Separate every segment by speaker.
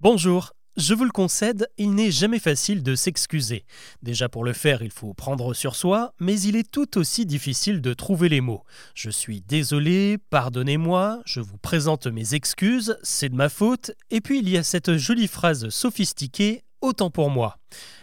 Speaker 1: Bonjour. Je vous le concède, il n'est jamais facile de s'excuser. Déjà pour le faire, il faut prendre sur soi, mais il est tout aussi difficile de trouver les mots. Je suis désolé, pardonnez-moi, je vous présente mes excuses, c'est de ma faute, et puis il y a cette jolie phrase sophistiquée, autant pour moi.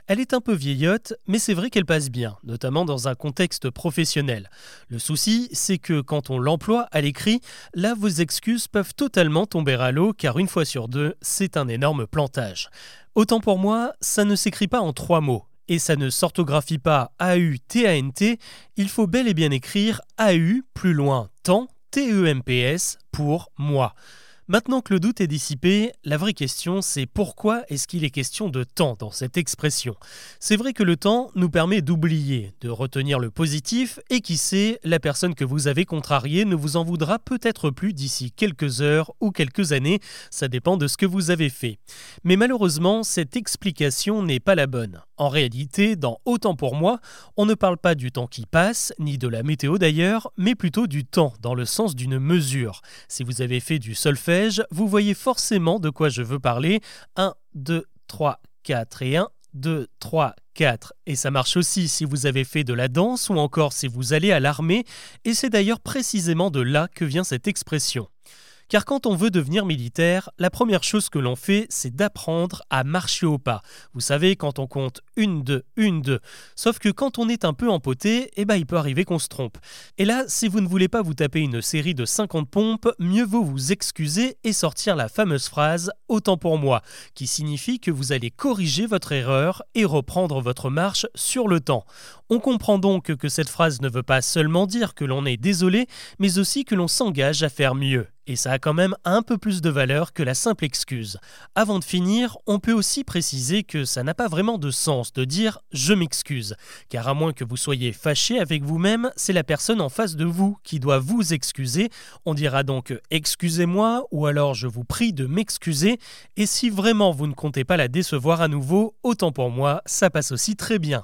Speaker 1: Elle est un peu vieillotte, mais c'est vrai qu'elle passe bien, notamment dans un contexte professionnel. Le souci, c'est que quand on l'emploie à l'écrit, là vos excuses peuvent totalement tomber à l'eau, car une fois sur deux, c'est un énorme plantage. Autant pour moi, ça ne s'écrit pas en trois mots. Et ça ne s'orthographie pas A-U-T-A-N-T, il faut bel et bien écrire A-U plus loin temps T-E-M-P-S pour moi. Maintenant que le doute est dissipé, la vraie question c'est pourquoi est-ce qu'il est question de temps dans cette expression? C'est vrai que le temps nous permet d'oublier, de retenir le positif et qui sait, la personne que vous avez contrariée ne vous en voudra peut-être plus d'ici quelques heures ou quelques années, ça dépend de ce que vous avez fait. Mais malheureusement, cette explication n'est pas la bonne. En réalité, dans Autant pour moi, on ne parle pas du temps qui passe, ni de la météo d'ailleurs, mais plutôt du temps dans le sens d'une mesure. Si vous avez fait du solfège, vous voyez forcément de quoi je veux parler. 1, 2, 3, 4 et 1, 2, 3, 4. Et ça marche aussi si vous avez fait de la danse ou encore si vous allez à l'armée, et c'est d'ailleurs précisément de là que vient cette expression. Car quand on veut devenir militaire, la première chose que l'on fait, c'est d'apprendre à marcher au pas. Vous savez, quand on compte une, deux, une, deux. Sauf que quand on est un peu empoté, eh ben, il peut arriver qu'on se trompe. Et là, si vous ne voulez pas vous taper une série de 50 pompes, mieux vaut vous excuser et sortir la fameuse phrase Autant pour moi, qui signifie que vous allez corriger votre erreur et reprendre votre marche sur le temps. On comprend donc que cette phrase ne veut pas seulement dire que l'on est désolé, mais aussi que l'on s'engage à faire mieux. Et ça a quand même un peu plus de valeur que la simple excuse. Avant de finir, on peut aussi préciser que ça n'a pas vraiment de sens de dire je m'excuse, car à moins que vous soyez fâché avec vous-même, c'est la personne en face de vous qui doit vous excuser. On dira donc excusez-moi ou alors je vous prie de m'excuser, et si vraiment vous ne comptez pas la décevoir à nouveau, autant pour moi, ça passe aussi très bien.